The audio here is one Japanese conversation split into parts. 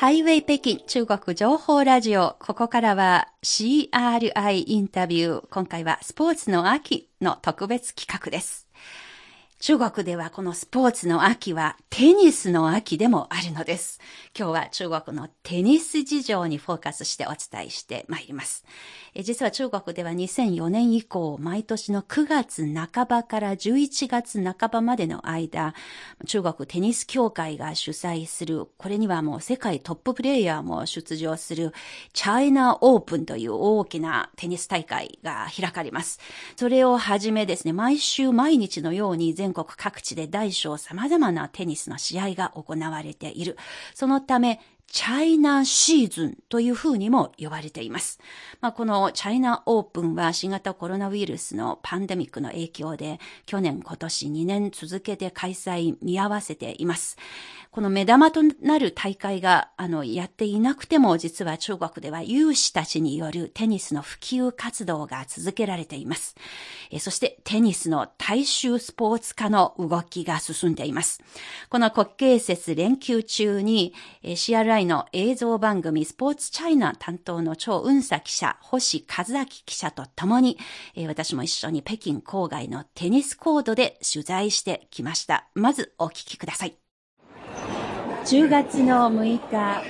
ハイウェイ北京中国情報ラジオ。ここからは CRI インタビュー。今回はスポーツの秋の特別企画です。中国ではこのスポーツの秋はテニスの秋でもあるのです。今日は中国のテニス事情にフォーカスしてお伝えしてまいります。実は中国では2004年以降、毎年の9月半ばから11月半ばまでの間、中国テニス協会が主催する、これにはもう世界トッププレイヤーも出場するチャイナオープンという大きなテニス大会が開かれます。それをはじめですね、毎週毎日のように全全国各地で大小様々なテニスの試合が行われている。そのため、チャイナシーズンというふうにも呼ばれています。まあ、このチャイナオープンは新型コロナウイルスのパンデミックの影響で去年今年2年続けて開催見合わせています。この目玉となる大会が、あの、やっていなくても、実は中国では有志たちによるテニスの普及活動が続けられています。えそして、テニスの大衆スポーツ化の動きが進んでいます。この国慶節連休中に、CRI の映像番組スポーツチャイナ担当の超運佐記者、星和明記者と共に、私も一緒に北京郊外のテニスコードで取材してきました。まずお聞きください。10月の6日、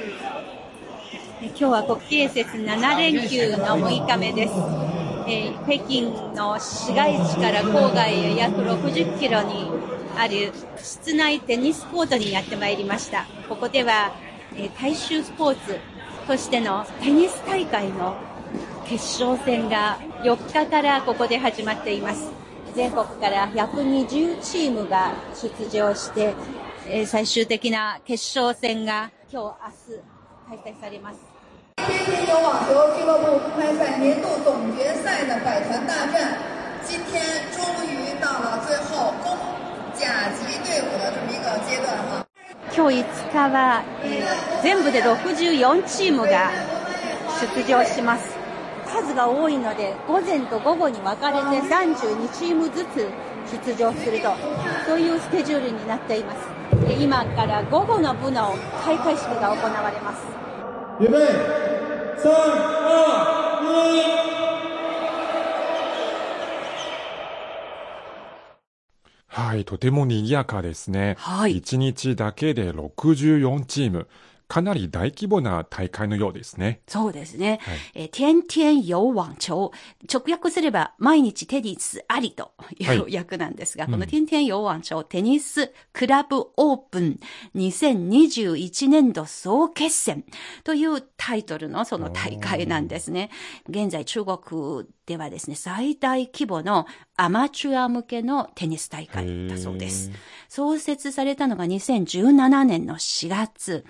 今日は国慶節7連休の6日目です。えー、北京の市街地から郊外へ約60キロにある室内テニスコートにやってまいりました。ここでは、え、大衆スポーツとしてのテニス大会の決勝戦が4日からここで始まっています。全国から120チームが出場して、え、最終的な決勝戦が今日明日開催されます。今天终于到了最後公甲級隊伍的这么一个阶段哈。今日5日は、えー、全部で64チームが出場します。数が多いので、午前と午後に分かれて32チームずつ出場すると、そういうスケジュールになっています。今から午後の部の開会式が行われます。預備3、2、はい、とても賑やかですね。はい。1日だけで64チーム。かなり大規模な大会のようですね。そうですね。はい、えー、天天有網球。直訳すれば、毎日テニスありという訳なんですが、はい、この天天有網球テニスクラブオープン2021年度総決戦というタイトルのその大会なんですね。現在中国ではですね、最大規模のアマチュア向けのテニス大会だそうです。創設されたのが2017年の4月。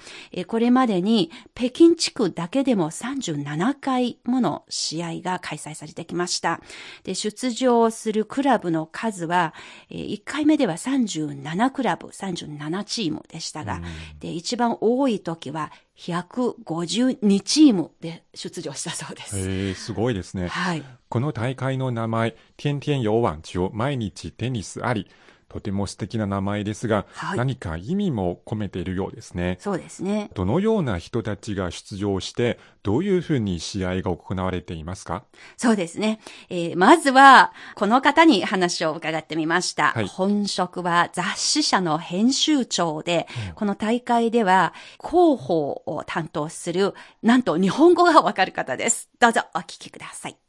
これまでに北京地区だけでも37回もの試合が開催されてきました。で出場するクラブの数は、1回目では37クラブ、37チームでしたが、で一番多い時は152チームで出場したそうです。へすごいですね。はい。この大会の名前、天天有網球、毎日テニスあり。とても素敵な名前ですが、はい、何か意味も込めているようですね。そうですね。どのような人たちが出場して、どういうふうに試合が行われていますか？そうですね。えー、まずは、この方に話を伺ってみました。はい、本職は雑誌社の編集長で、うん、この大会では広報を担当する、なんと日本語がわかる方です。どうぞお聞きください。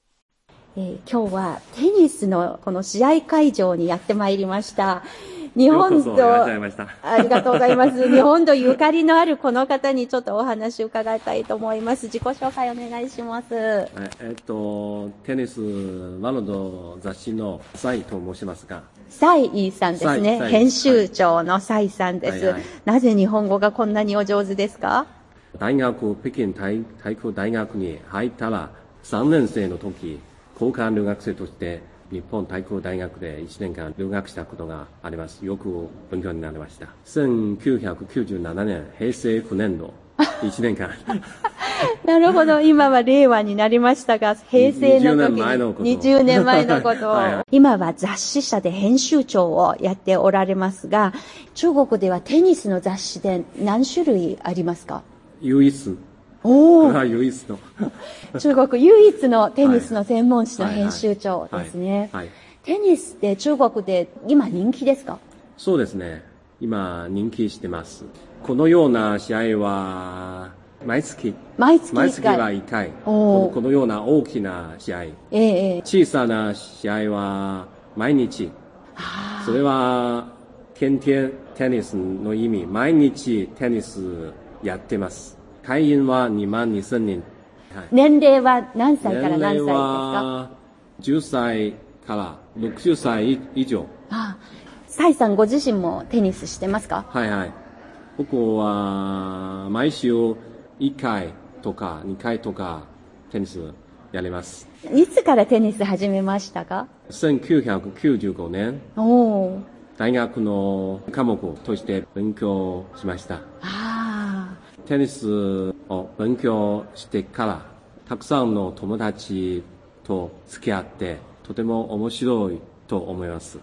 えー、今日はテニスのこの試合会場にやってまいりました。日本と、ありがとうございます。日本とゆかりのあるこの方にちょっとお話を伺いたいと思います。自己紹介お願いします。えっと、テニスワロド雑誌のサイと申しますが。サイさんですね。編集長のサイさんです、はいはい、なぜ日本語がこんなにお上手ですか？大学、北京体体育大学に入ったら3年生の時、交換留学生として日本体育大学で1年間留学したことがあります。よく勉強になりました。1997年、平成9年度、1年間。なるほど。今は令和になりましたが、平成の時に。20年前のこと。20年前のことを。はい、今は雑誌社で編集長をやっておられますが、中国ではテニスの雑誌で何種類ありますか？唯一。おお。唯一の。中国唯一のテニスの専門誌の編集長ですね。はい。テニスって中国で今人気ですか？そうですね。今人気してます。このような試合は、毎月、毎月1毎月は回。1回。このような大きな試合。ええええ小さな試合は毎日。あそれは、天天テニスの意味。毎日テニスやってます。会員は2万2000人。はいー年齢は何歳から何歳ですかは10歳から60歳以上。ああサイさんご自身もテニスしてますかはいはい。僕は毎週1回とか2回とかテニスやります。いつからテニス始めましたか1995年、おお。大学の科目として勉強しました。あテニスを勉強してから、たくさんの友達と付き合って、とても面白いと思います。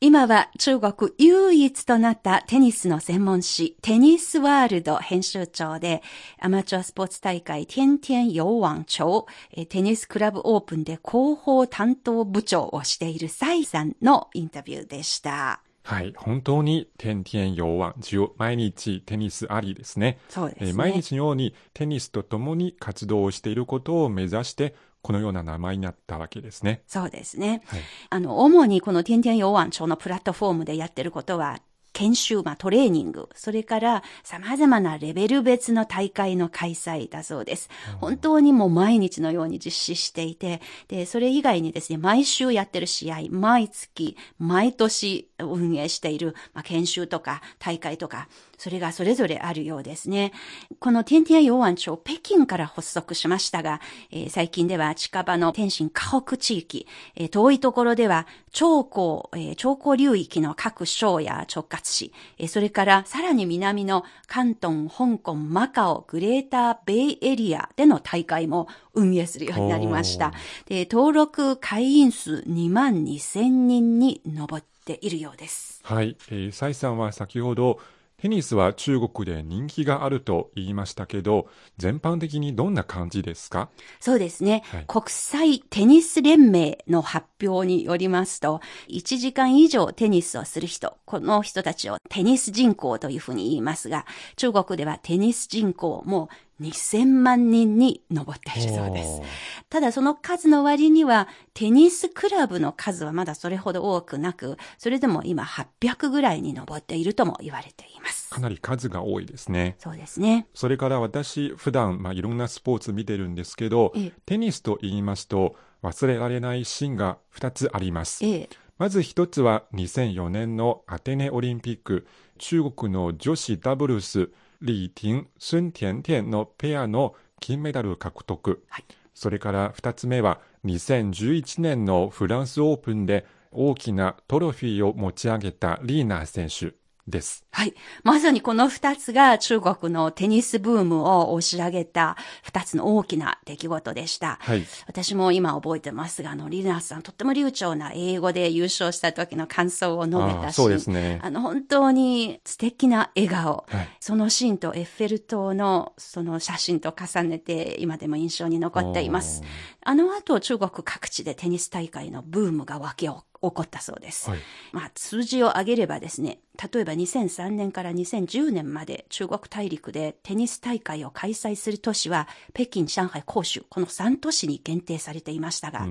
今は中国唯一となったテニスの専門誌、テニスワールド編集長で、アマチュアスポーツ大会、天天洋網長、えーテニスクラブオープンで広報担当部長をしているサイさんのインタビューでした。はい。本当に天天洋ワン中毎日テニスありですね。そうですね。えー毎日のようにテニスとともに活動をしていることを目指して、このような名前になったわけですね。そうですね。はいあの、主にこの天天洋湾町のプラットフォームでやってることは、研修、まあ、トレーニング、それから様々なレベル別の大会の開催だそうです。本当にもう毎日のように実施していて、で、それ以外にですね、毎週やってる試合、毎月、毎年運営している、まあ、研修とか大会とか、それがそれぞれあるようですね。この天天洋湾町、北京から発足しましたが、えー最近では近場の天津河北地域、えー遠いところでは長江、えー長江流域の各省や直轄市、えーそれからさらに南の関東、香港、マカオ、グレーターベイエリアでの大会も運営するようになりました。で登録会員数2万2千人に上っているようです。はい。えー、サイさんは先ほど、テニスは中国で人気があると言いましたけど、全般的にどんな感じですか？そうですね、はい。国際テニス連盟の発表によりますと、1時間以上テニスをする人、この人たちをテニス人口というふうに言いますが、中国ではテニス人口も2000万人に上っているそうです。ただその数の割には、テニスクラブの数はまだそれほど多くなく、それでも今800ぐらいに上っているとも言われています。かなり数が多いですね。そうですね。それから私、普段、まあ、いろんなスポーツ見てるんですけどええ、テニスと言いますと、忘れられないシーンが2つあります。ええ。まず一つは2004年のアテネオリンピック、中国の女子ダブルス、李婷、孫甜甜のペアの金メダル獲得。はいそれから二つ目は2011年のフランスオープンで大きなトロフィーを持ち上げたリーナー選手です。はい。まさにこの二つが中国のテニスブームを押し上げた二つの大きな出来事でした。はい。私も今覚えてますが、あの、リーナーさんとっても流暢な英語で優勝した時の感想を述べあたし、あそうですね。あの、本当に素敵な笑顔。はいそのシーンとエッフェル塔のその写真と重ねて今でも印象に残っています。あの後中国各地でテニス大会のブームが湧き起こったそうです。はいまあ数字を上げればですね、例えば2003年から2010年まで中国大陸でテニス大会を開催する都市は北京、上海、広州、この3都市に限定されていましたが、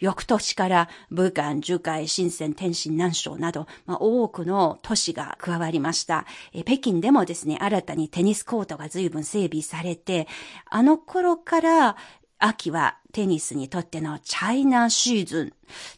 翌年から武漢、樹海、深セン、天津、南昌など、まあ、多くの都市が加わりました。え北京でもですね、新たにテニスコートが随分整備されて、あの頃から秋はテニスにとってのチャイナシーズン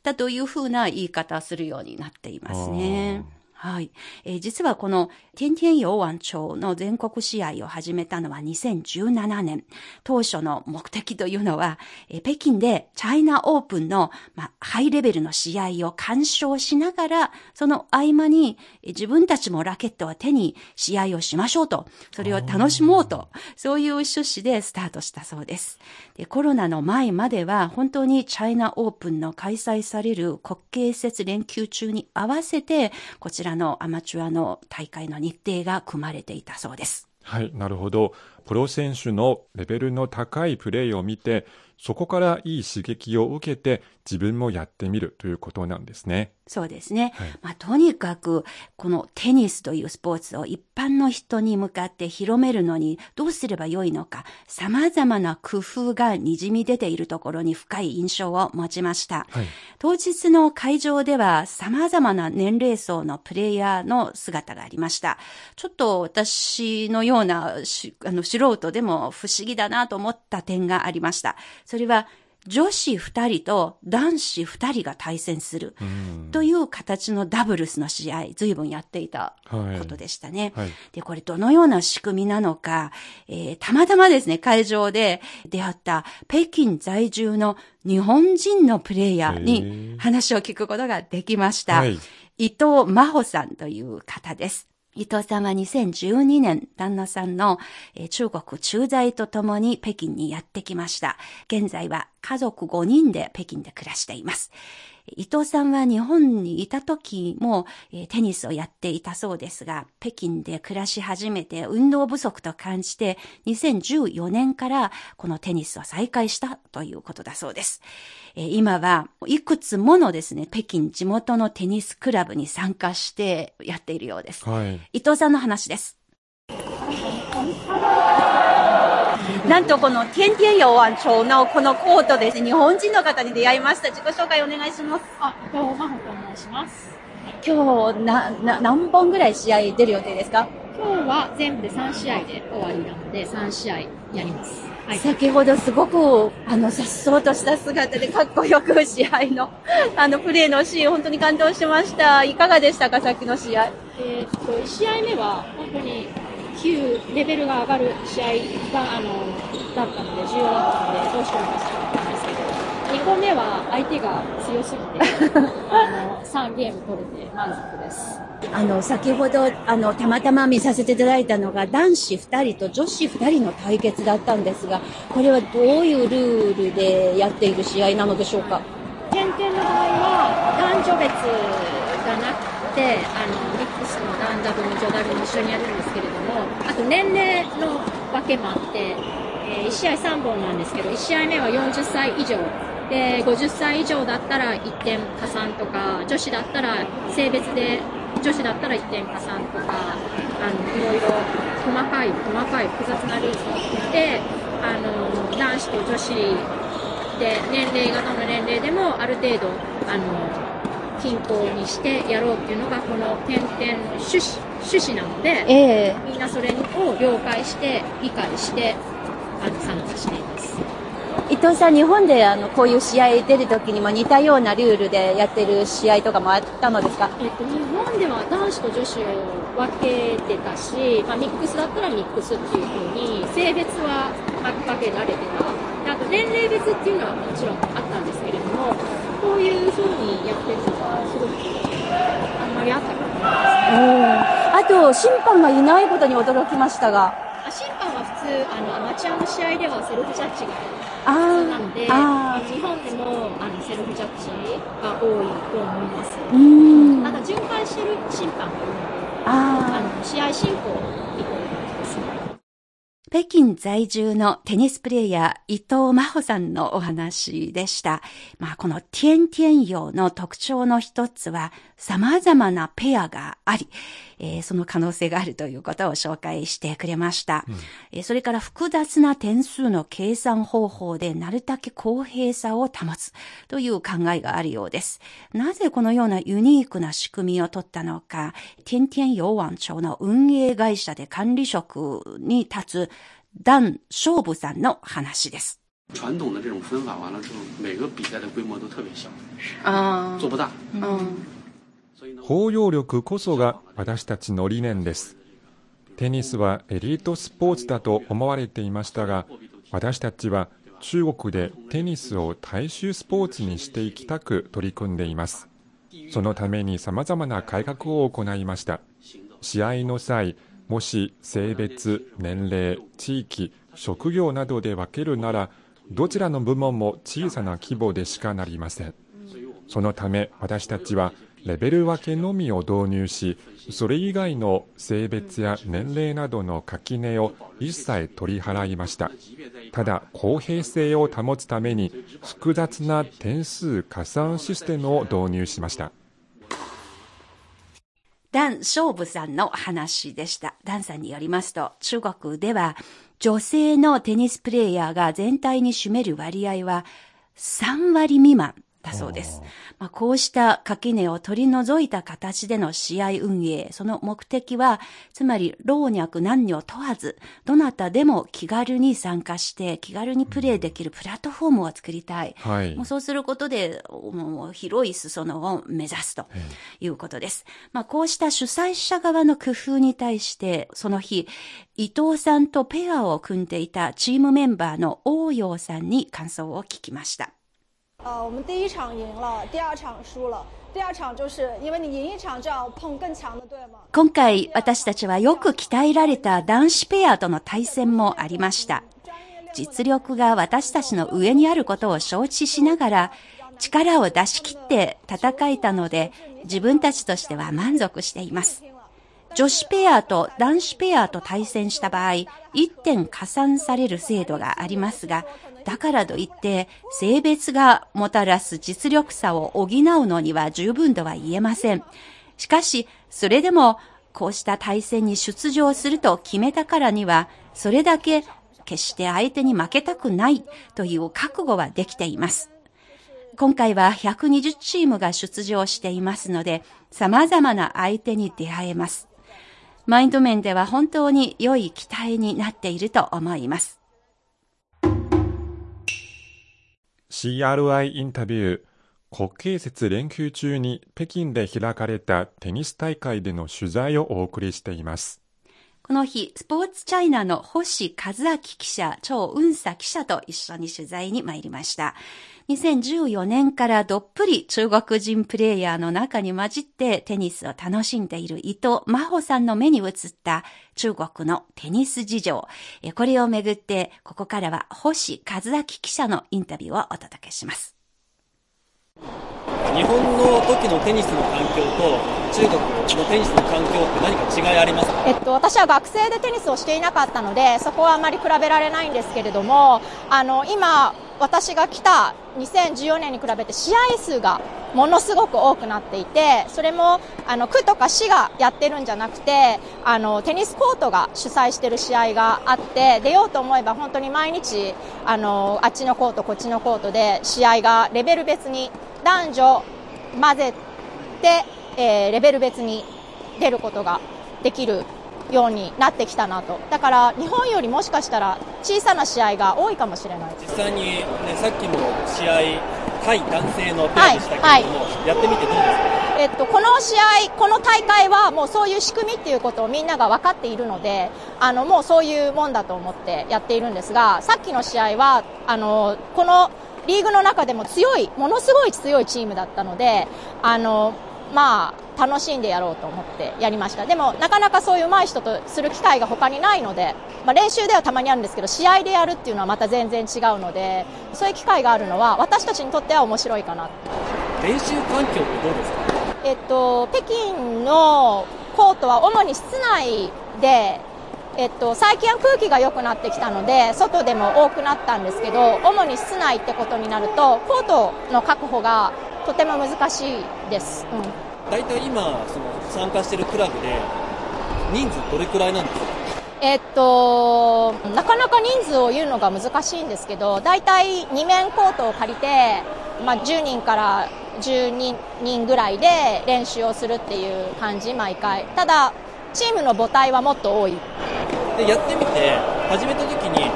だというふうな言い方をするようになっていますね。はい。えー実はこの、天天洋湾町の全国試合を始めたのは2017年。当初の目的というのは、えー北京でチャイナオープンの、まあ、ハイレベルの試合を鑑賞しながら、その合間に、えー自分たちもラケットを手に試合をしましょうと、それを楽しもうと、そういう趣旨でスタートしたそうです。でコロナの前までは、本当にチャイナオープンの開催される国慶節連休中に合わせて、こちららのアマチュアの大会の日程が組まれていたそうです。はい、なるほど。プロ選手のレベルの高いプレーを見て、そこからいい刺激を受けて自分もやってみるということなんですね。そうですね。はい、まあ、とにかく、このテニスというスポーツを一般の人に向かって広めるのにどうすればよいのか、様々な工夫が滲み出ているところに深い印象を持ちました。はい、当日の会場では様々な年齢層のプレイヤーの姿がありました。ちょっと私のようなあの素人でも不思議だなと思った点がありました。それは、女子二人と男子二人が対戦する。という形のダブルスの試合、随分やっていたことでしたね。はい。はい、で、これどのような仕組みなのか、えー、たまたまですね、会場で出会った北京在住の日本人のプレイヤーに話を聞くことができました。はい、伊藤真帆さんという方です。伊藤さんは2012年、旦那さんの中国駐在とともに北京にやってきました。現在は家族5人で北京で暮らしています。伊藤さんは日本にいた時も、テニスをやっていたそうですが、北京で暮らし始めて運動不足と感じて、2014年からこのテニスを再開したということだそうです。今はいくつものですね、北京地元のテニスクラブに参加してやっているようです。はい、伊藤さんの話です。なんとこの天天洋湾町のこのコートですね、日本人の方に出会いました。自己紹介お願いします。あ、どうも、まほと申します。今日、な、な、何本ぐらい試合出る予定ですか？今日は全部で3試合で終わりなので、3試合やります。はい、先ほどすごく、あの、さっそうとした姿でかっこよく試合の、あの、プレーのシーン、本当に感動しました。いかがでしたか、さっきの試合。えー、っと、1試合目は、本当に、級レベルが上がる試合があのだったので重要だったのでどうしても勝ちたかったんですけど2個目は相手が強すぎてあの3ゲーム取れて満足です。あの先ほどあのたまたま見させていただいたのが男子2人と女子2人の対決だったんですがこれはどういうルールでやっている試合なのでしょうか？点々の場合は男女別がなくてあのミックスの男ダブル女ダブル一緒にやるんですけれどもあと年齢の分けもあって、えー、1試合3本なんですけど1試合目は40歳以上で50歳以上だったら1点加算とか女子だったら性別で女子だったら1点加算とかあのいろいろ細かい細かい複雑なルールを作ってあの男子と女子で年齢がどの年齢でもある程度あの均衡にしてやろうっていうのがこの点々趣旨趣旨なので、えー、みんなそれを了解して理解してあの参加しています。伊藤さん、日本であのこういう試合出るときにも似たようなルールでやってる試合とかもあったのですか、えっと、日本では男子と女子を分けてたし、まあ、ミックスだったらミックスっていうふうに性別は分けられてた。あと年齢別っていうのはもちろんあったんですけれどもこういうふうにやってるのがすごくあんまりあったかなあと審判がいないことに驚きましたが。審判は普通あのアマチュアの試合ではセルフジャッジが普通なので日本でもあのセルフジャッジが多いと思いますただ巡回してる。審判がいるのであの試合進行に北京在住のテニスプレイヤー伊藤真帆さんのお話でした。まあ、このティエンティエン用の特徴の一つは様々なペアがあり、えー、その可能性があるということを紹介してくれました、うん、えー、それから複雑な点数の計算方法でなるだけ公平さを保つという考えがあるようです。なぜこのようなユニークな仕組みを取ったのか、天天洋湾町の運営会社で管理職に立つダン・ショーブさんの話です。传统的这种分法完了之后，每个比赛的规模都特别小，啊，做不大。嗯。包容力こそが私たちの理念です。テニスはエリートスポーツだと思われていましたが、私たちは中国でテニスを大衆スポーツにしていきたく取り組んでいます。そのために様々な改革を行いました。試合の際、もし性別、年齢、地域、職業などで分けるなら、どちらの部門も小さな規模でしかなりません。そのため私たちはレベル分けのみを導入し、それ以外の性別や年齢などの垣根を一切取り払いました。ただ、公平性を保つために複雑な点数加算システムを導入しました。ダン・ショーブさんの話でした。ダンさんによりますと、中国では女性のテニスプレーヤーが全体に占める割合は3割未満だそうです。まあ、こうした垣根を取り除いた形での試合運営、その目的は、つまり老若男女問わず、どなたでも気軽に参加して、気軽にプレーできるプラットフォームを作りたい。はい、もうそうすることで、もう広い裾野を目指すということです。まあ、こうした主催者側の工夫に対して、その日、伊藤さんとペアを組んでいたチームメンバーの王陽さんに感想を聞きました。呃，我们第一场赢了，第二场输了。第二场就是。今回私たちはよく鍛えられた男子ペアとの対戦もありました。実力が私たちの上にあることを承知しながら、力を出し切って戦えたので、自分たちとしては満足しています。女子ペアと男子ペアと対戦した場合、1点加算される制度がありますが、だからといって、性別がもたらす実力差を補うのには十分とは言えません。しかし、それでも、こうした対戦に出場すると決めたからには、それだけ決して相手に負けたくないという覚悟はできています。今回は120チームが出場していますので、様々な相手に出会えます。マインド面では本当に良い期待になっていると思います。CRI インタビュー国慶節連休中に北京で開かれたテニス大会での取材をお送りしています。この日、スポーツチャイナの星和明記者、超雲佐記者と一緒に取材に参りました。2014年からどっぷり中国人プレイヤーの中に混じってテニスを楽しんでいる伊藤真帆さんの目に映った中国のテニス事情。これをめぐって、ここからは星和明記者のインタビューをお届けします。日本の時のテニスの環境と中国のテニスの環境って何か違いありますか、えっと、私は学生でテニスをしていなかったのでそこはあまり比べられないんですけれどもあの今私が来た2014年に比べて試合数がものすごく多くなっていてそれもあの区とか市がやってるんじゃなくてあのテニスコートが主催している試合があって出ようと思えば本当に毎日あのあっちのコートこっちのコートで試合がレベル別に男女混ぜて、えー、レベル別に出ることができるようになってきたなと。だから日本よりもしかしたら小さな試合が多いかもしれない。実際に、ね、さっきの試合対男性のペアでしたけれども、はいはい、やってみてどうですか？えっと、この試合、この大会はもうそういう仕組みっていうことをみんなが分かっているので、あの、もうそういうもんだと思ってやっているんですが、さっきの試合は、あの、このリーグの中でも強い、ものすごい強いチームだったので、あの、まあ、楽しんでやろうと思ってやりました。でも、なかなかそういう上手い人とする機会が他にないので、まあ、練習ではたまにあるんですけど、試合でやるっていうのはまた全然違うので、そういう機会があるのは、私たちにとっては面白いかな。練習環境ってどうですか？えっと、北京のコートは主に室内で、えっと、最近は空気が良くなってきたので、外でも多くなったんですけど、主に室内ってことになると、コートの確保がとても難しいです。うん、大体今、その参加しているクラブで、人数どれくらいなんですか？えっと、なかなか人数を言うのが難しいんですけど、大体2面コートを借りて、まあ、10人から12人ぐらいで練習をするっていう感じ、毎回。ただ、チームの母体はもっと多い。で、やってみて、始めた時に、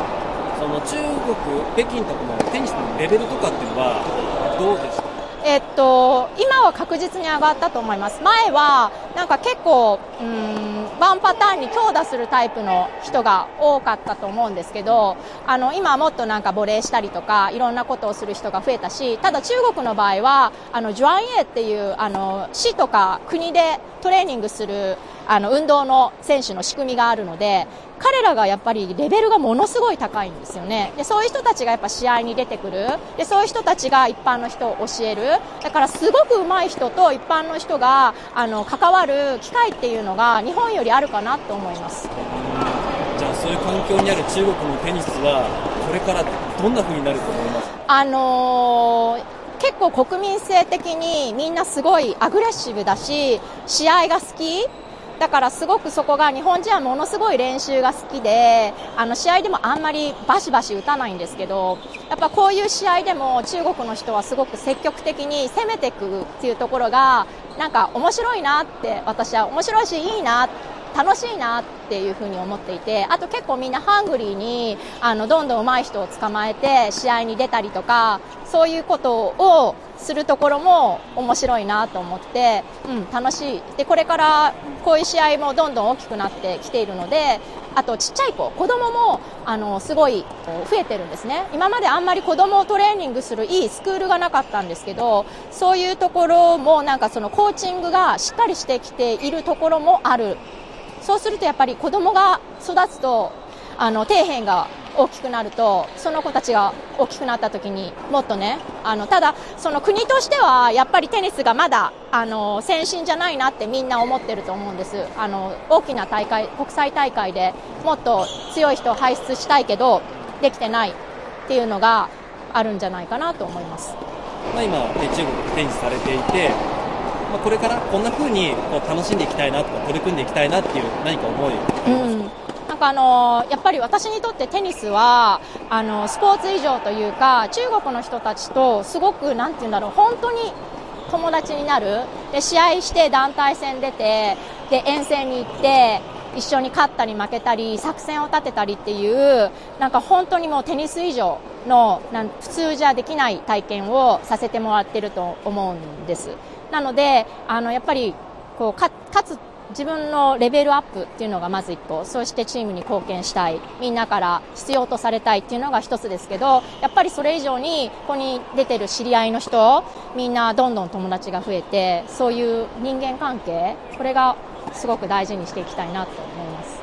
その中国、北京とかのテニスのレベルとかっていうのは、どうですかえっと、今は確実に上がったと思います。前は、なんか結構、うん、ワンパターンに強打するタイプの人が多かったと思うんですけど、あの、今はもっとなんかボレーしたりとか、いろんなことをする人が増えたし、ただ中国の場合は、あの、ジュアンイエっていう、あの、市とか国でトレーニングする、あの、運動の選手の仕組みがあるので、彼らがやっぱりレベルがものすごい高いんですよね。で、そういう人たちがやっぱ試合に出てくる。で、そういう人たちが一般の人を教える。だからすごく上手い人と一般の人が、あの、関わる機会っていうのが日本よりあるかなと思います。じゃあそういう環境にある中国のテニスは、これからどんな風になると思います？あのー結構国民性的にみんなすごいアグレッシブだし、試合が好きだからすごくそこが日本人はものすごい練習が好きで、あの試合でもあんまりバシバシ打たないんですけど、やっぱこういう試合でも中国の人はすごく積極的に攻めていくっていうところが、なんか面白いなって私は面白いしいいなって楽しいなっていうふうに思っていて、あと結構みんなハングリーに、あの、どんどん上手い人を捕まえて試合に出たりとか、そういうことをするところも面白いなと思って、うん、楽しい。で、これからこういう試合もどんどん大きくなってきているので、あとちっちゃい子、子供も、あの、すごい増えてるんですね。今まであんまり子供をトレーニングするいいスクールがなかったんですけど、そういうところもなんかそのコーチングがしっかりしてきているところもあるそうするとやっぱり子供が育つと、あの、底辺が大きくなると、その子たちが大きくなった時にもっとね、あの、ただ、その国としては、やっぱりテニスがまだ、あの、先進じゃないなってみんな思ってると思うんです。あの、大きな大会、国際大会でもっと強い人を輩出したいけど、できてないっていうのがあるんじゃないかなと思います。まあ今、中国テニスされていて、まあ、これからこんなふうにこう楽しんでいきたいなとか取り組んでいきたいなっていう何か思いなんかあのやっぱり私にとってテニスはあのスポーツ以上というか中国の人たちとすごくなんて言うんだろう本当に友達になる。で試合して団体戦出てで遠征に行って一緒に勝ったり負けたり作戦を立てたりっていうなんか本当にもうテニス以上のなん普通じゃできない体験をさせてもらってると思うんです。なので、あの、やっぱり、こう、か、つ、自分のレベルアップっていうのがまず一個、そしてチームに貢献したい、みんなから必要とされたいっていうのが一つですけど、やっぱりそれ以上に、ここに出てる知り合いの人、みんなどんどん友達が増えて、そういう人間関係、これがすごく大事にしていきたいなと思います。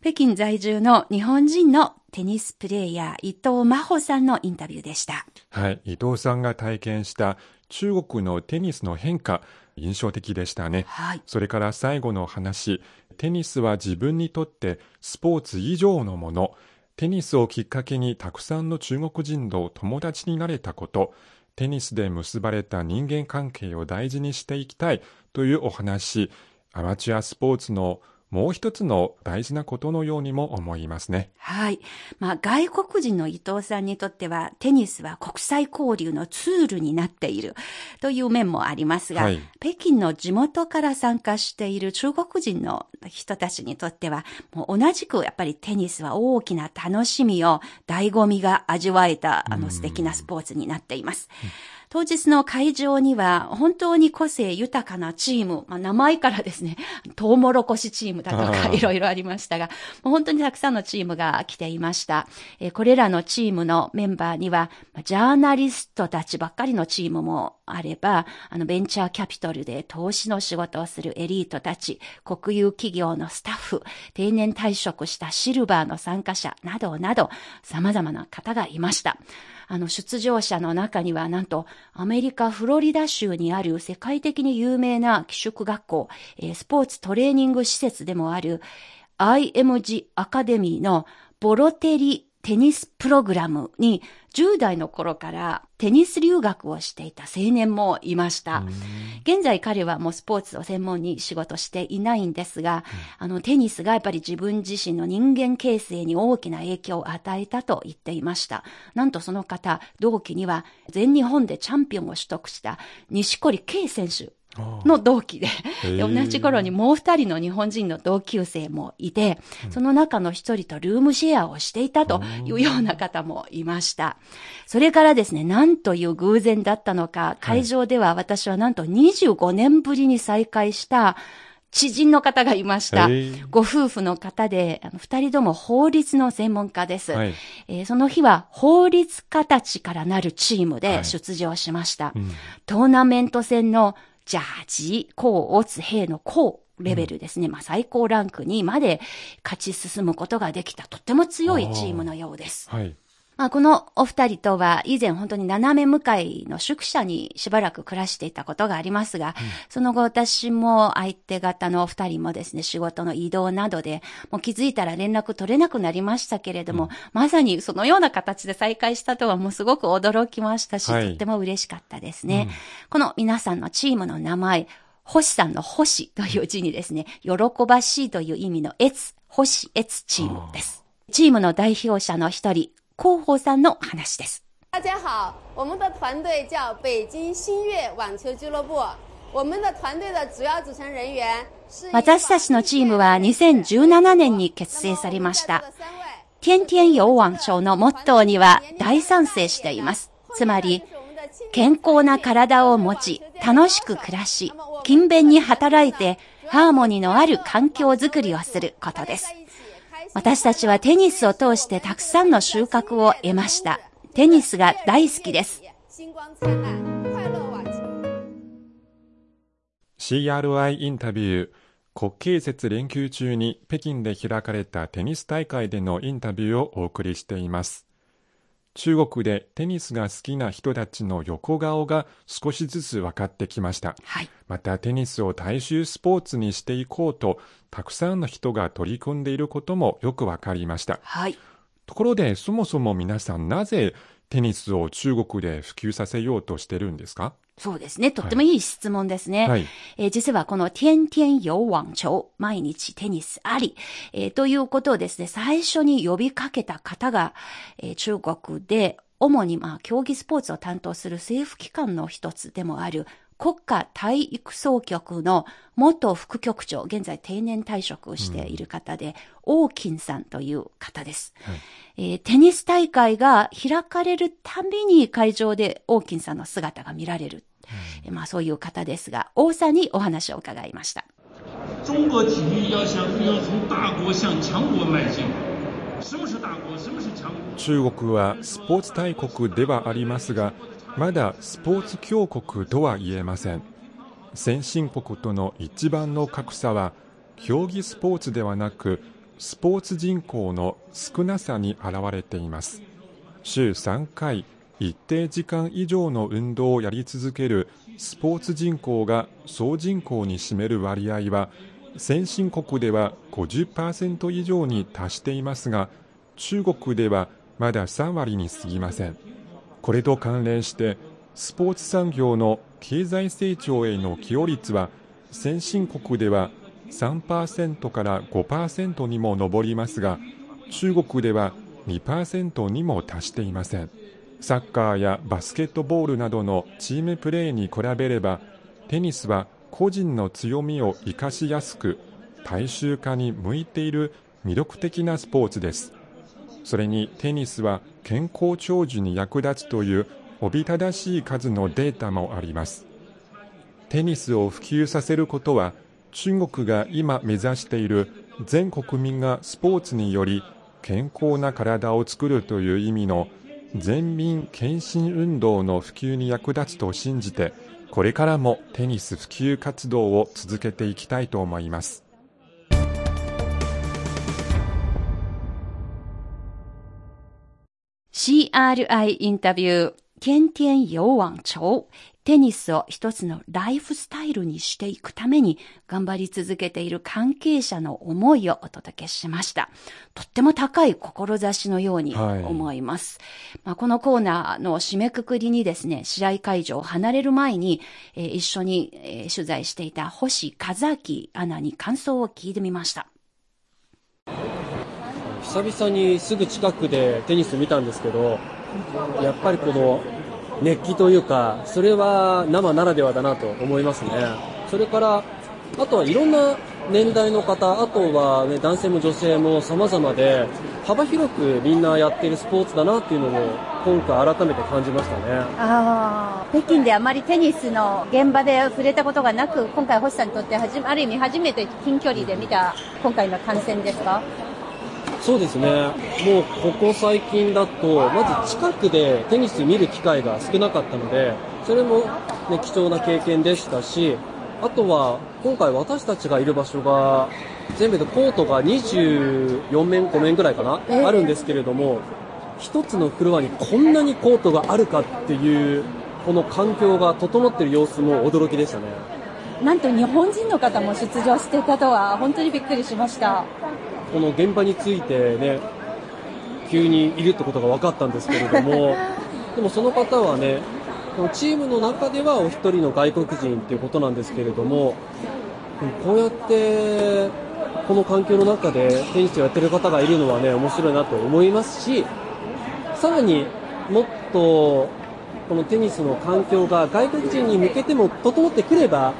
北京在住の日本人のテニスプレーヤー伊藤真帆さんのインタビューでした。はい、伊藤さんが体験した中国のテニスの変化、印象的でしたね。はい。それから最後の話、テニスは自分にとってスポーツ以上のもの。テニスをきっかけにたくさんの中国人と友達になれたこと、テニスで結ばれた人間関係を大事にしていきたいというお話、アマチュアスポーツのもう一つの大事なことのようにも思いますね。はい。まあ、外国人の伊藤さんにとっては、テニスは国際交流のツールになっているという面もありますが、はい、北京の地元から参加している中国人の人たちにとっては、もう同じくやっぱりテニスは大きな楽しみを、醍醐味が味わえた、あの素敵なスポーツになっています。うん当日の会場には本当に個性豊かなチーム、まあ、名前からですね、トウモロコシチームだとかいろいろありましたが、もう本当にたくさんのチームが来ていました。えー、これらのチームのメンバーには、ジャーナリストたちばっかりのチームもあれば、あの、ベンチャーキャピトルで投資の仕事をするエリートたち、国有企業のスタッフ、定年退職したシルバーの参加者などなど、様々な方がいました。あの、出場者の中には、なんと、アメリカ・フロリダ州にある世界的に有名な寄宿学校、えー、スポーツトレーニング施設でもある、IMG アカデミーのボロテリテニスプログラムに10代の頃からテニス留学をしていた青年もいました。現在彼はもうスポーツを専門に仕事していないんですが、うん、あのテニスがやっぱり自分自身の人間形成に大きな影響を与えたと言っていました。なんとその方、同期には全日本でチャンピオンを取得した西堀圭選手の同期で、同じ頃にもう二人の日本人の同級生もいて、その中の一人とルームシェアをしていたというような方もいました。それからですね、なんという偶然だったのか、会場では私はなんと25年ぶりに再会した知人の方がいました。ご夫婦の方で、二人とも法律の専門家です、はい、えー、その日は法律家たちからなるチームで出場しました。はいうん、トーナメント戦のジャージ、高オツ兵の高レベルですね。まあ最高ランクにまで勝ち進むことができた、とっても強いチームのようです。はい。まあ、このお二人とは以前本当に斜め向かいの宿舎にしばらく暮らしていたことがありますが、うん、その後私も相手方のお二人もですね、仕事の移動などで、もう気づいたら連絡取れなくなりましたけれども、うん、まさにそのような形で再会したとはもうすごく驚きましたし、はい、とっても嬉しかったですね。うん、この皆さんのチームの名前、星さんの星という字にですね、喜ばしいという意味の越、星越チームです。チームの代表者の一人、広報さんの話です。大家好，我们的团队叫北京新月网球俱乐部。我们的团队的主要组成人员私たちのチームは2017年に結成されました。天天有網球のモットーには大賛成しています。つまり、健康な体を持ち、楽しく暮らし、勤勉に働いて、ハーモニーのある環境づくりをすることです。私たちはテニスを通してたくさんの収穫を得ました。テニスが大好きです。CRI インタビュー国慶節連休中に北京で開かれたテニス大会でのインタビューをお送りしています。中国でテニスが好きな人たちの横顔が少しずつ分かってきました。はい、またテニスを大衆スポーツにしていこうと、たくさんの人が取り組んでいることもよく分かりました。はい、ところで、そもそも皆さんなぜテニスを中国で普及させようとしてるんですか？そうですね。とってもいい質問ですね。はい、えー、実はこの天天有網球、毎日テニスあり、えー、ということをですね、最初に呼びかけた方が、えー、中国で主にまあ競技スポーツを担当する政府機関の一つでもある国家体育総局の元副局長、現在定年退職している方で、王金さんという方です、はい、えー、テニス大会が開かれるたびに会場で王金さんの姿が見られる。うん、まあそういう方ですが、王さんにお話を伺いました。中国体育要向要从大国向强国迈進。中国はスポーツ大国ではありますが、まだスポーツ強国とは言えません。先進国との一番の格差は競技スポーツではなくスポーツ人口の少なさに現れています。週3回一定時間以上の運動をやり続けるスポーツ人口が総人口に占める割合は先進国では50%以上に達していますが中国ではまだ3割に過ぎません。これと関連してスポーツ産業の経済成長への寄与率は先進国では3%から5%にも上りますが中国では2%にも達していません。サッカーやバスケットボールなどのチームプレーに比べればテニスは個人の強みを生かしやすく大衆化に向いている魅力的なスポーツです。それにテニスは健康長寿に役立つというおびただしい数のデータもあります。テニスを普及させることは中国が今目指している全国民がスポーツにより健康な体を作るという意味の全民献身運動の普及に役立つと信じてこれからもテニス普及活動を続けていきたいと思います。CRI インタビュー、天天有網球。テニスを一つのライフスタイルにしていくために頑張り続けている関係者の思いをお届けしました。とっても高い志のように思います。はい、まあ、このコーナーの締めくくりにですね、試合会場を離れる前に、えー、一緒に、えー、取材していた星和明アナに感想を聞いてみました。久々にすぐ近くでテニス見たんですけど、やっぱりこの熱気というか、それは生ならではだなと思いますね。それから、あとはいろんな年代の方、あとは、ね、男性も女性も様々で、幅広くみんなやってるスポーツだなっていうのも、今回改めて感じましたね。ああ、北京であまりテニスの現場で触れたことがなく、今回星さんにとってはじ、ある意味初めて近距離で見た今回の観戦ですか？そうですね、もうここ最近だと、まず近くでテニス見る機会が少なかったので、それもね、貴重な経験でしたし、あとは、今回私たちがいる場所が、全部でコートが24面、5面ぐらいかな、えー、あるんですけれども、一つのフロアにこんなにコートがあるかっていう、この環境が整っている様子も驚きでしたね。なんと日本人の方も出場してたとは、本当にびっくりしました。この現場についてね、急にいるってことが分かったんですけれども、でもその方はね、チームの中ではお一人の外国人っていうことなんですけれども、こうやってこの環境の中でテニスをやってる方がいるのはね、面白いなと思いますし、さらにもっとこのテニスの環境が外国人に向けても整ってくれば、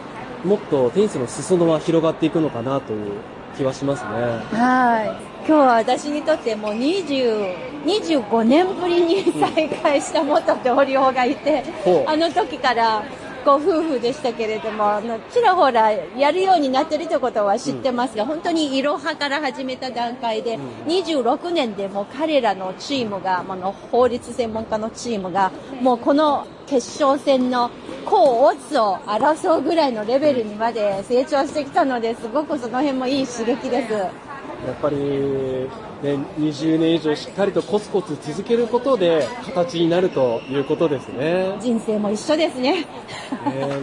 もっとテニスの裾野は広がっていくのかなという気はしますね。はい。今日は私にとってもう20、25年ぶりに再会した元同僚がいて、うん、あの時からご夫婦でしたけれども、ちらほらやるようになってるということは知ってますが、うん、本当にいろはから始めた段階で、うん、26年でも彼らのチームが、あの法律専門家のチームが、もうこの決勝戦の甲オツを争うぐらいのレベルにまで成長してきたので、すごくその辺もいい刺激です。やっぱり、ね、20年以上しっかりとコツコツ続けることで形になるということですね。人生も一緒ですね。ね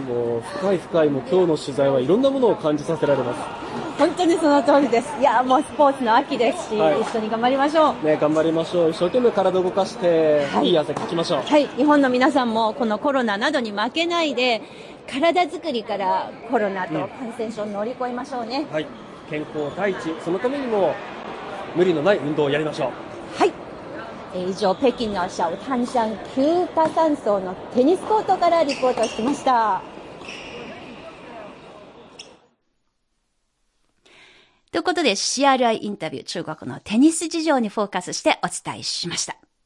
もう深い深いもう今日の取材はいろんなものを感じさせられます。本当にその通りです。いや、もうスポーツの秋ですし、はい、一緒に頑張りましょう。ね、頑張りましょう。一生懸命体を動かして、はい、いい汗かきましょう。はい、日本の皆さんもこのコロナなどに負けないで、体作りからコロナと感染症を乗り越えましょうね。うん、はい。健康第一、そのためにも無理のない運動をやりましょう。はい。以上、北京のシャオタンシャン旧多山荘のテニスコートからリポートしました。ということで CRI インタビュー中国のテニス事情にフォーカスしてお伝えしました。